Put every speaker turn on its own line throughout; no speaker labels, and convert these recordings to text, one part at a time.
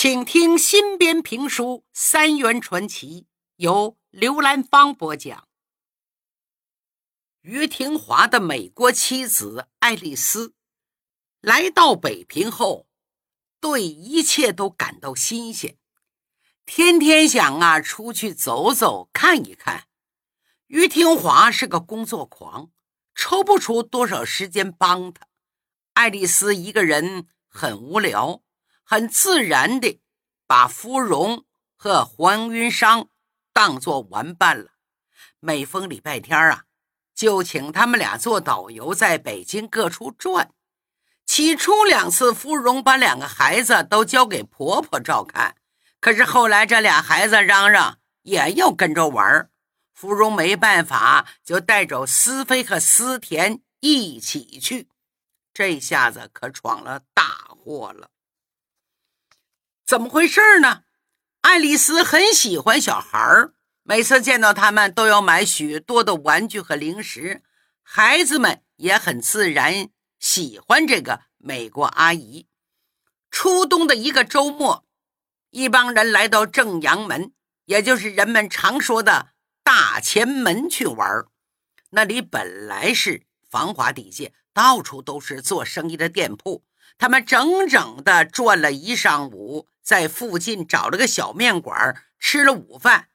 请听新编评书《三元传奇》，由刘兰芳播讲。于廷华的美国妻子爱丽丝来到北平后，对一切都感到新鲜，天天想啊出去走走看一看。于廷华是个工作狂，抽不出多少时间帮他。爱丽丝一个人很无聊。很自然地把芙蓉和黄云裳当作玩伴了。每逢礼拜天啊，就请他们俩做导游，在北京各处转。起初两次，芙蓉把两个孩子都交给婆婆照看，可是后来这俩孩子嚷嚷也要跟着玩芙蓉没办法，就带着思飞和思田一起去。这下子可闯了大祸了。怎么回事呢？爱丽丝很喜欢小孩，每次见到他们都要买许多的玩具和零食。孩子们也很自然喜欢这个美国阿姨。初冬的一个周末，一帮人来到正阳门，也就是人们常说的大前门去玩。那里本来是繁华地界，到处都是做生意的店铺。他们整整的转了一上午。在附近找了个小面馆吃了午饭，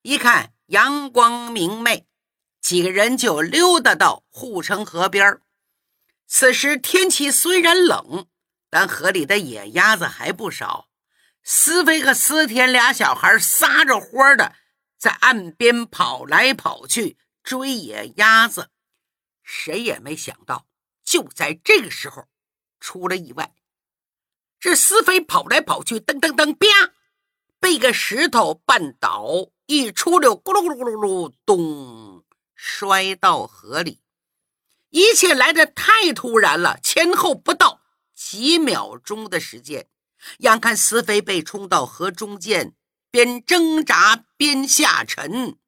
一看阳光明媚，几个人就溜达到护城河边此时天气虽然冷，但河里的野鸭子还不少。思飞和思田俩小孩撒着欢的在岸边跑来跑去追野鸭子，谁也没想到，就在这个时候出了意外。这思飞跑来跑去，噔噔噔，啪，被个石头绊倒，一出溜，咕噜咕噜咕噜噜，咚，摔到河里。一切来的太突然了，前后不到几秒钟的时间。眼看思飞被冲到河中间，边挣扎边下沉，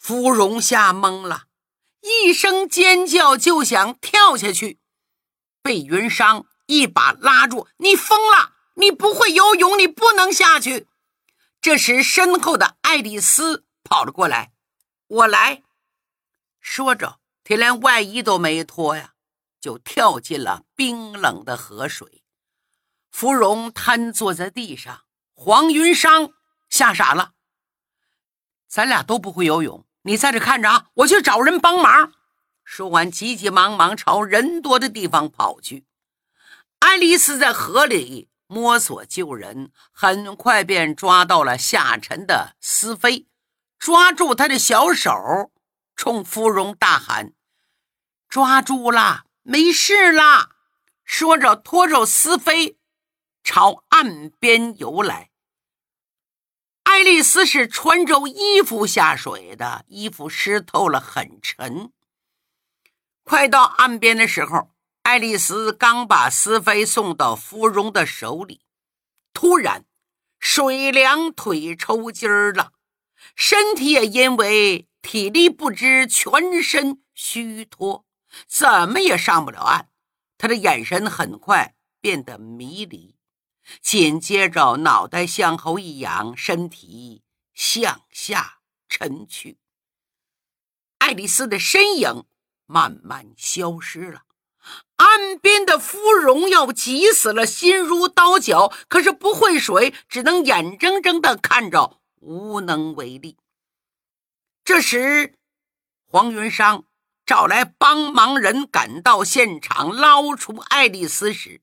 芙蓉吓懵了，一声尖叫，就想跳下去，被云裳。一把拉住你，疯了！你不会游泳，你不能下去。这时，身后的爱丽丝跑了过来，我来说着，她连外衣都没脱呀，就跳进了冰冷的河水。芙蓉瘫坐在地上，黄云裳吓傻了。咱俩都不会游泳，你在这看着啊，我去找人帮忙。说完，急急忙忙朝人多的地方跑去。爱丽丝在河里摸索救人，很快便抓到了下沉的思飞，抓住他的小手，冲芙蓉大喊：“抓住了，没事啦！”说着，拖着思飞朝岸边游来。爱丽丝是穿着衣服下水的，衣服湿透了，很沉。快到岸边的时候。爱丽丝刚把思飞送到芙蓉的手里，突然水凉腿抽筋儿了，身体也因为体力不支全身虚脱，怎么也上不了岸。他的眼神很快变得迷离，紧接着脑袋向后一仰，身体向下沉去，爱丽丝的身影慢慢消失了。岸边的芙蓉要急死了，心如刀绞，可是不会水，只能眼睁睁地看着，无能为力。这时，黄云裳找来帮忙人赶到现场，捞出爱丽丝时，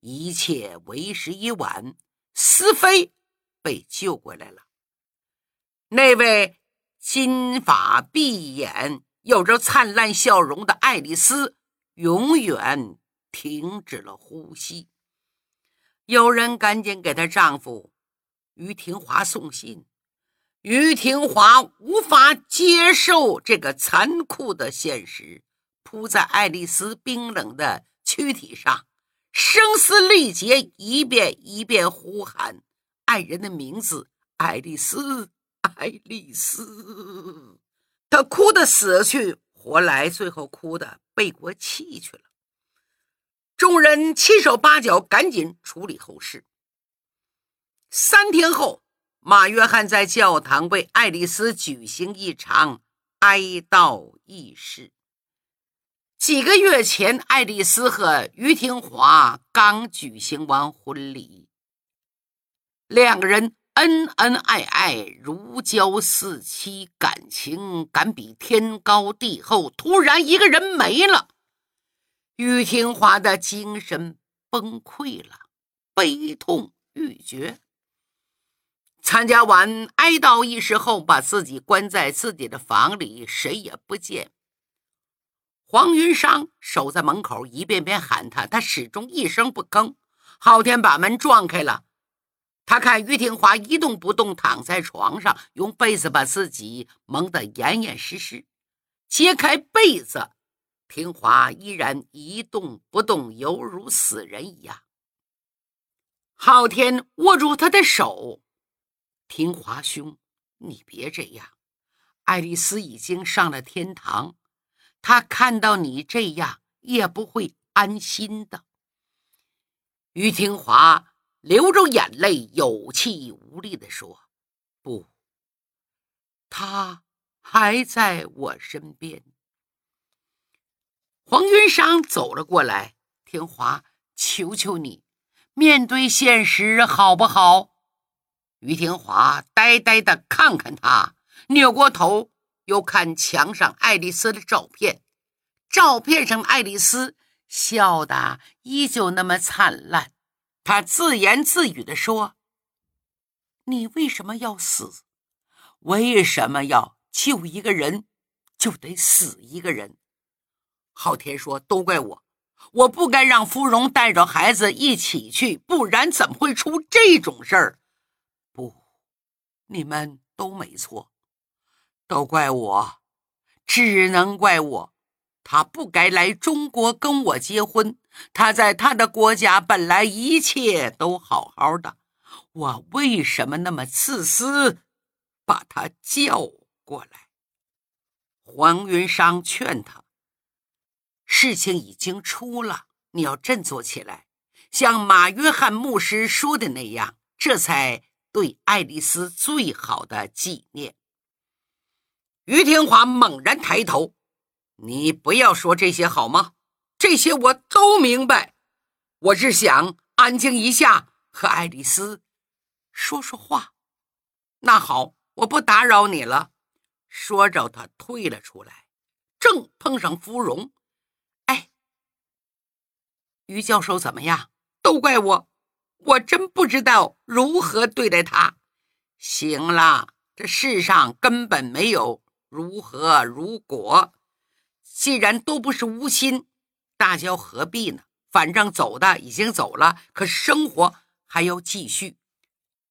一切为时已晚，思飞被救过来了。那位金发碧眼、有着灿烂笑容的爱丽丝。永远停止了呼吸。有人赶紧给她丈夫于廷华送信。于廷华无法接受这个残酷的现实，扑在爱丽丝冰冷的躯体上，声嘶力竭，一遍一遍呼喊爱人的名字：“爱丽丝，爱丽丝。”他哭得死去活来，最后哭的。背过气去了，众人七手八脚，赶紧处理后事。三天后，马约翰在教堂为爱丽丝举行一场哀悼仪式。几个月前，爱丽丝和于廷华刚举行完婚礼，两个人恩恩爱爱，如胶似漆，感情敢比天高地厚。突然，一个人没了，于廷华的精神崩溃了，悲痛欲绝。参加完哀悼仪式后，把自己关在自己的房里，谁也不见。黄云裳守在门口，一遍遍喊他，他始终一声不吭。昊天把门撞开了，他看于廷华一动不动躺在床上，用被子把自己蒙得严严实实。揭开被子，廷华依然一动不动，犹如死人一样。昊天握住他的手：“廷华兄，你别这样。爱丽丝已经上了天堂。”他看到你这样也不会安心的。于廷华流着眼泪，有气无力地说：“不，他还在我身边。”黄云裳走了过来：“天华，求求你，面对现实好不好？”于天华呆呆地看看他，扭过头。又看墙上爱丽丝的照片，照片上的爱丽丝笑得依旧那么灿烂。他自言自语地说：“你为什么要死？为什么要救一个人就得死一个人？”昊天说：“都怪我，我不该让芙蓉带着孩子一起去，不然怎么会出这种事儿？不，你们都没错。”都怪我，只能怪我。他不该来中国跟我结婚。他在他的国家本来一切都好好的，我为什么那么自私，把他叫过来？黄云裳劝他：“事情已经出了，你要振作起来，像马约翰牧师说的那样，这才对爱丽丝最好的纪念。”于天华猛然抬头：“你不要说这些好吗？这些我都明白。我是想安静一下，和爱丽丝说说话。那好，我不打扰你了。”说着，他退了出来，正碰上芙蓉。“哎，于教授怎么样？都怪我，我真不知道如何对待他。行了，这世上根本没有。”如何？如果既然都不是无心，大家何必呢？反正走的已经走了，可生活还要继续。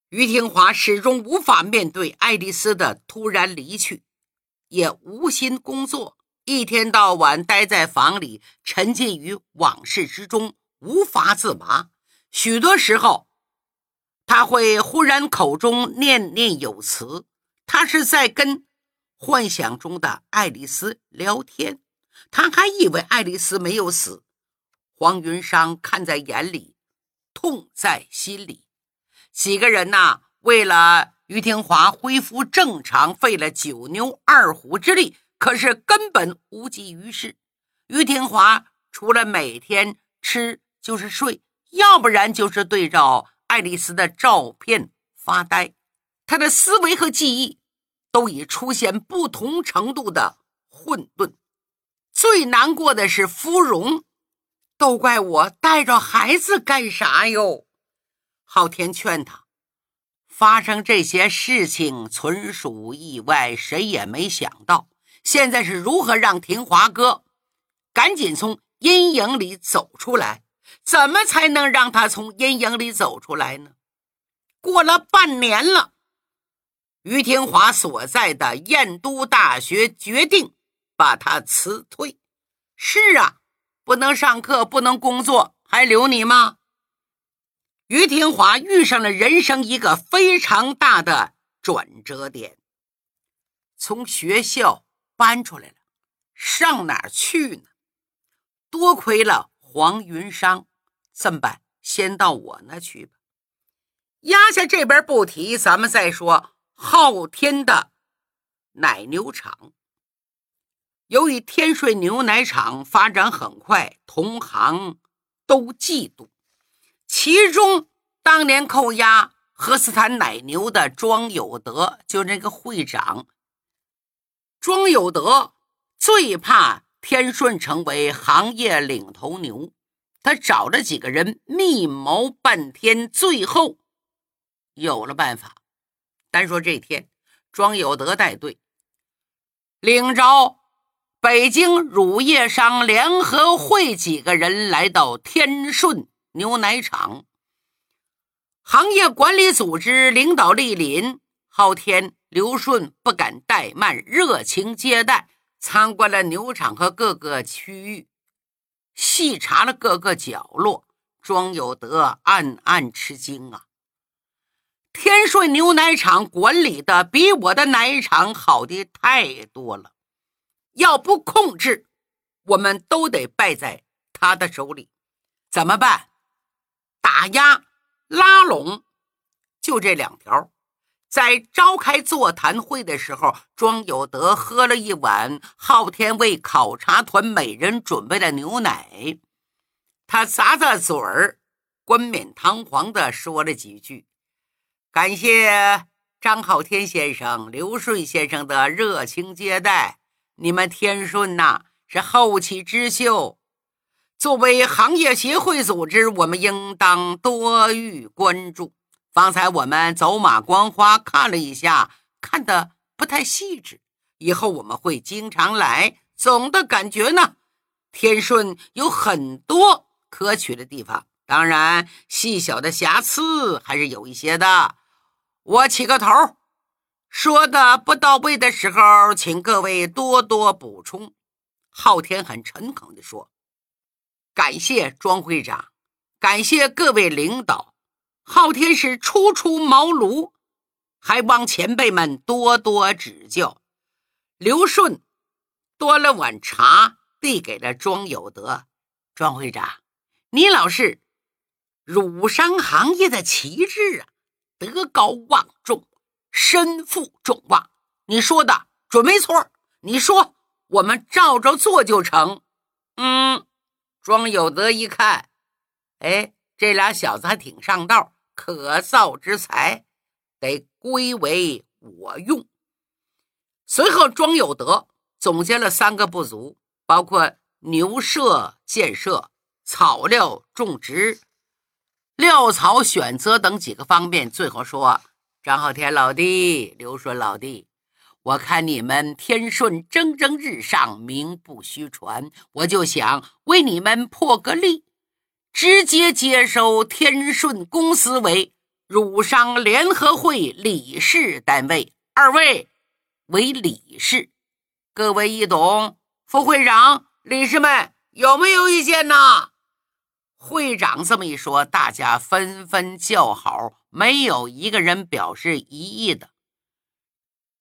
于廷华始终无法面对爱丽丝的突然离去，也无心工作，一天到晚待在房里，沉浸于往事之中，无法自拔。许多时候，他会忽然口中念念有词，他是在跟。幻想中的爱丽丝聊天，他还以为爱丽丝没有死。黄云裳看在眼里，痛在心里。几个人呐，为了于廷华恢复正常，费了九牛二虎之力，可是根本无济于事。于廷华除了每天吃就是睡，要不然就是对照爱丽丝的照片发呆。他的思维和记忆。都已出现不同程度的混沌。最难过的是芙蓉，都怪我带着孩子干啥哟？昊天劝他，发生这些事情纯属意外，谁也没想到。现在是如何让廷华哥赶紧从阴影里走出来？怎么才能让他从阴影里走出来呢？过了半年了。于天华所在的燕都大学决定把他辞退。是啊，不能上课，不能工作，还留你吗？于天华遇上了人生一个非常大的转折点，从学校搬出来了，上哪儿去呢？多亏了黄云商，这么办？先到我那去吧。压下这边不提，咱们再说昊天的奶牛场。由于天顺牛奶厂发展很快，同行都嫉妒。其中，当年扣押何斯坦奶牛的庄有德，就那个会长庄有德，最怕天顺成为行业领头牛。他找了几个人密谋半天，最后有了办法。单说这天，庄有德带队领着。北京乳业商联合会几个人来到天顺牛奶厂，行业管理组织领导莅临，昊天、刘顺不敢怠慢，热情接待，参观了牛场和各个区域，细查了各个角落。庄有德暗暗吃惊啊！天顺牛奶厂管理的比我的奶厂好的太多了。要不控制，我们都得败在他的手里。怎么办？打压、拉拢，就这两条。在召开座谈会的时候，庄有德喝了一碗昊天为考察团每人准备的牛奶，他咂咂嘴儿，冠冕堂皇地说了几句：“感谢张昊天先生、刘顺先生的热情接待。”你们天顺呐是后起之秀，作为行业协会组织，我们应当多予关注。方才我们走马观花看了一下，看的不太细致，以后我们会经常来。总的感觉呢，天顺有很多可取的地方，当然细小的瑕疵还是有一些的。我起个头。说的不到位的时候，请各位多多补充。昊天很诚恳地说：“感谢庄会长，感谢各位领导。昊天是初出茅庐，还望前辈们多多指教。”刘顺端了碗茶，递给了庄有德。庄会长，你老是乳商行业的旗帜啊，德高望重。身负重望，你说的准没错。你说我们照着做就成。嗯，庄有德一看，哎，这俩小子还挺上道，可造之才，得归为我用。随后，庄有德总结了三个不足，包括牛舍建设、草料种植、料草选择等几个方面。最后说。张浩天老弟，刘顺老弟，我看你们天顺蒸蒸日上，名不虚传，我就想为你们破个例，直接接收天顺公司为乳商联合会理事单位，二位为理事，各位一懂？副会长、理事们有没有意见呢？会长这么一说，大家纷纷叫好。没有一个人表示异议的。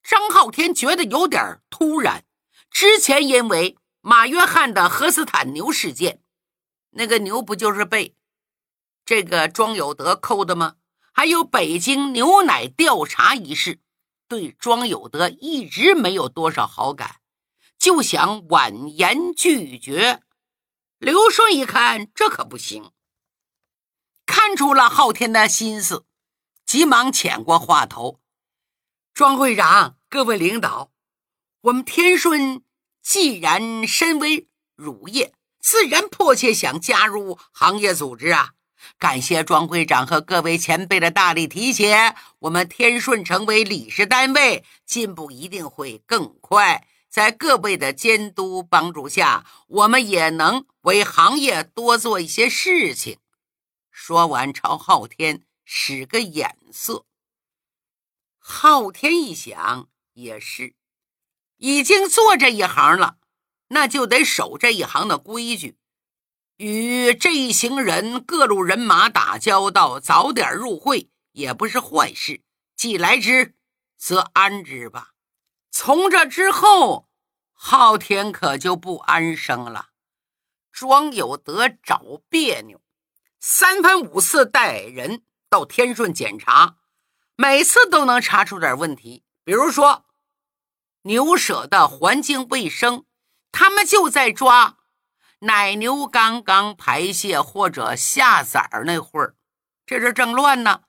张浩天觉得有点突然。之前因为马约翰的荷斯坦牛事件，那个牛不就是被这个庄有德扣的吗？还有北京牛奶调查一事，对庄有德一直没有多少好感，就想婉言拒绝。刘顺一看，这可不行，看出了昊天的心思。急忙抢过话头，庄会长，各位领导，我们天顺既然身为乳业，自然迫切想加入行业组织啊！感谢庄会长和各位前辈的大力提携，我们天顺成为理事单位，进步一定会更快。在各位的监督帮助下，我们也能为行业多做一些事情。说完，朝昊天。使个眼色，昊天一想也是，已经做这一行了，那就得守这一行的规矩，与这一行人各路人马打交道，早点入会也不是坏事。既来之，则安之吧。从这之后，昊天可就不安生了。庄有德找别扭，三番五次带人。到天顺检查，每次都能查出点问题。比如说牛舍的环境卫生，他们就在抓奶牛刚刚排泄或者下崽儿那会儿，这阵正乱呢。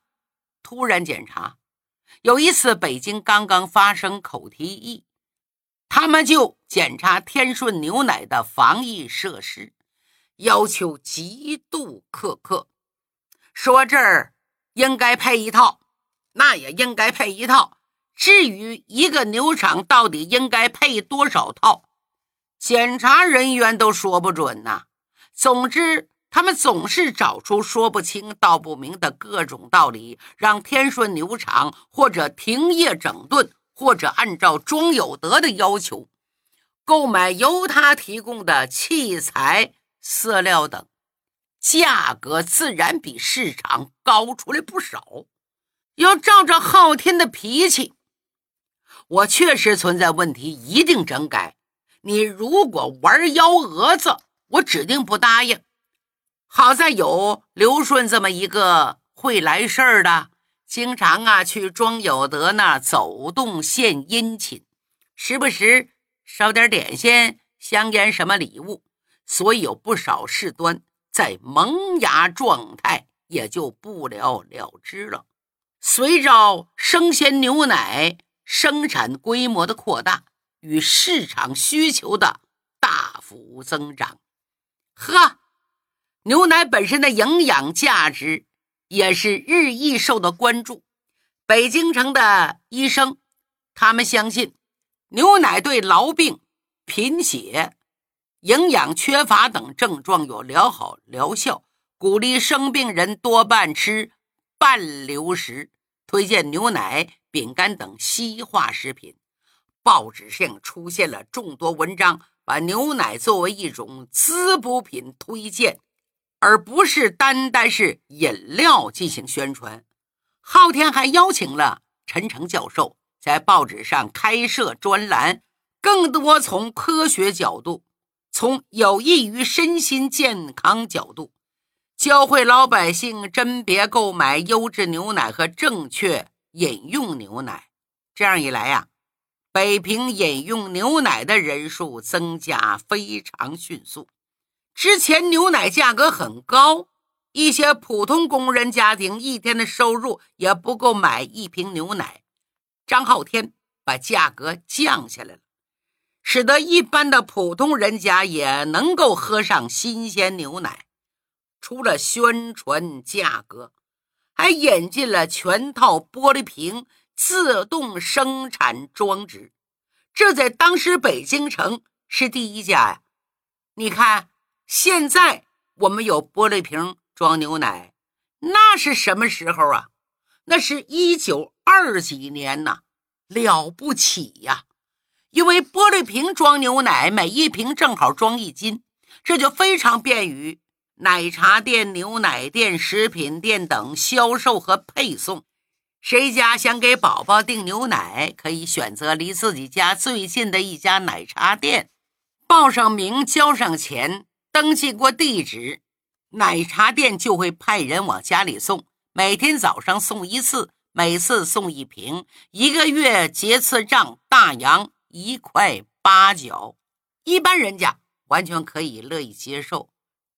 突然检查，有一次北京刚刚发生口蹄疫，他们就检查天顺牛奶的防疫设施，要求极度苛刻，说这儿应该配一套，那也应该配一套。至于一个牛场到底应该配多少套，检查人员都说不准呐。总之。他们总是找出说不清道不明的各种道理，让天顺牛场或者停业整顿，或者按照庄有德的要求购买由他提供的器材、饲料等，价格自然比市场高出来不少。要照着昊天的脾气，我确实存在问题，一定整改。你如果玩幺蛾子，我指定不答应。好在有刘顺这么一个会来事儿的，经常啊去庄有德那走动献殷勤，时不时捎点点心、香烟什么礼物，所以有不少事端在萌芽状态，也就不了了之了。随着生鲜牛奶生产规模的扩大与市场需求的大幅增长，呵。牛奶本身的营养价值也是日益受到关注。北京城的医生，他们相信牛奶对痨病、贫血、营养缺乏等症状有良好疗效，鼓励生病人多半吃半流食，推荐牛奶、饼干等稀化食品。报纸上出现了众多文章，把牛奶作为一种滋补品推荐。而不是单单是饮料进行宣传。昊天还邀请了陈诚教授在报纸上开设专栏，更多从科学角度，从有益于身心健康角度，教会老百姓甄别购买优质牛奶和正确饮用牛奶。这样一来呀，北平饮用牛奶的人数增加非常迅速。之前牛奶价格很高，一些普通工人家庭一天的收入也不够买一瓶牛奶。张浩天把价格降下来了，使得一般的普通人家也能够喝上新鲜牛奶。除了宣传价格，还引进了全套玻璃瓶自动生产装置，这在当时北京城是第一家呀。你看。现在我们有玻璃瓶装牛奶，那是什么时候啊？那是一九二几年呐，了不起呀！因为玻璃瓶装牛奶，每一瓶正好装一斤，这就非常便于奶茶店、牛奶店、食品店等销售和配送。谁家想给宝宝订牛奶，可以选择离自己家最近的一家奶茶店，报上名，交上钱。登记过地址，奶茶店就会派人往家里送。每天早上送一次，每次送一瓶，一个月结次账，大洋一块八角。一般人家完全可以乐意接受。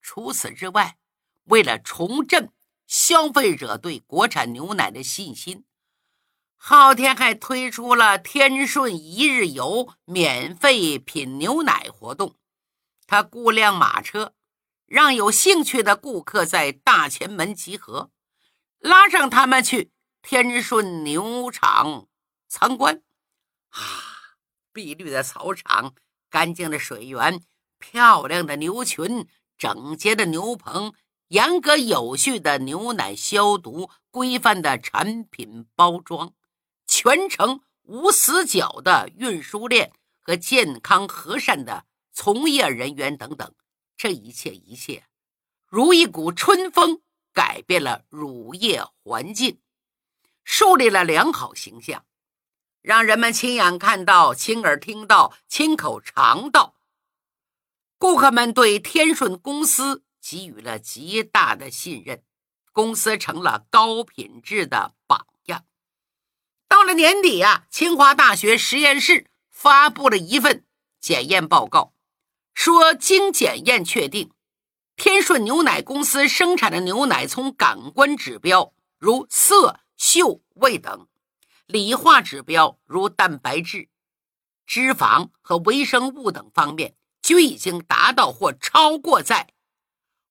除此之外，为了重振消费者对国产牛奶的信心，昊天还推出了天顺一日游免费品牛奶活动。他雇辆马车，让有兴趣的顾客在大前门集合，拉上他们去天顺牛场参观。啊，碧绿的草场，干净的水源，漂亮的牛群，整洁的牛棚，严格有序的牛奶消毒，规范的产品包装，全程无死角的运输链和健康和善的。从业人员等等，这一切一切，如一股春风，改变了乳业环境，树立了良好形象，让人们亲眼看到、亲耳听到、亲口尝到。顾客们对天顺公司给予了极大的信任。公司成了高品质的榜样。到了年底啊，清华大学实验室发布了一份检验报告，说经检验确定，天顺牛奶公司生产的牛奶从感官指标如色、嗅、味等，理化指标如蛋白质、脂肪和微生物等方面，就已经达到或超过在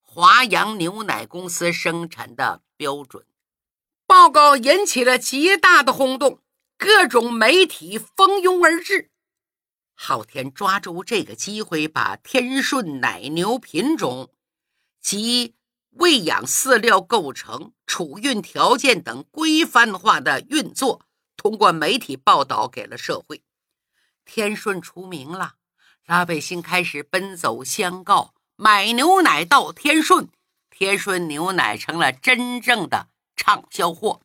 华阳牛奶公司生产的标准。报告引起了极大的轰动，各种媒体蜂拥而至。昊天抓住这个机会，把天顺奶牛品种及喂养饲料构成、储运条件等规范化的运作，通过媒体报道给了社会。天顺出名了，老百姓开始奔走相告，买牛奶到天顺，天顺牛奶成了真正的。畅销货，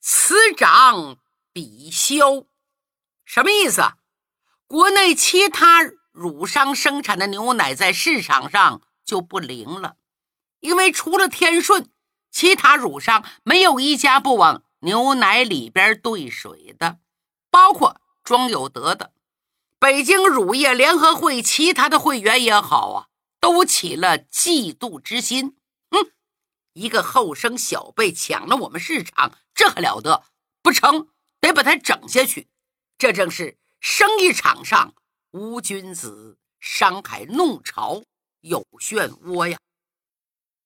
此涨彼消，什么意思？国内其他乳商生产的牛奶在市场上就不灵了，因为除了天顺，其他乳商没有一家不往牛奶里边兑水的，包括庄有德的、北京乳业联合会其他的会员也好啊，都起了嫉妒之心。哼一个后生小辈抢了我们市场，这还了得？不成，得把他整下去。这正是生意场上无君子，商海弄潮有漩涡呀！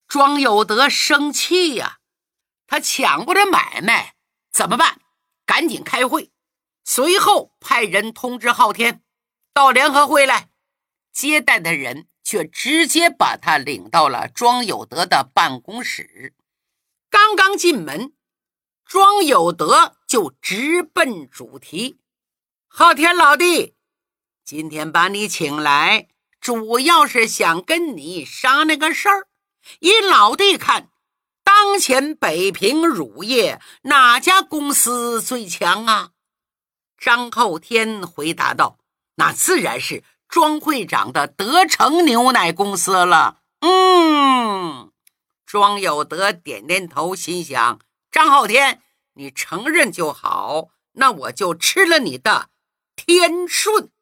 庄有德生气呀，他抢过来买卖，怎么办？赶紧开会。随后派人通知昊天到联合会来接待的人。却直接把他领到了庄有德的办公室。刚刚进门，庄有德就直奔主题：“昊天老弟，今天把你请来，主要是想跟你商量个事儿。依老弟看，当前北平乳业哪家公司最强啊？”张后天回答道：“那自然是。”庄会长的德成牛奶公司了。嗯，庄有德点点头，心想：张浩天，你承认就好，那我就吃了你的天顺。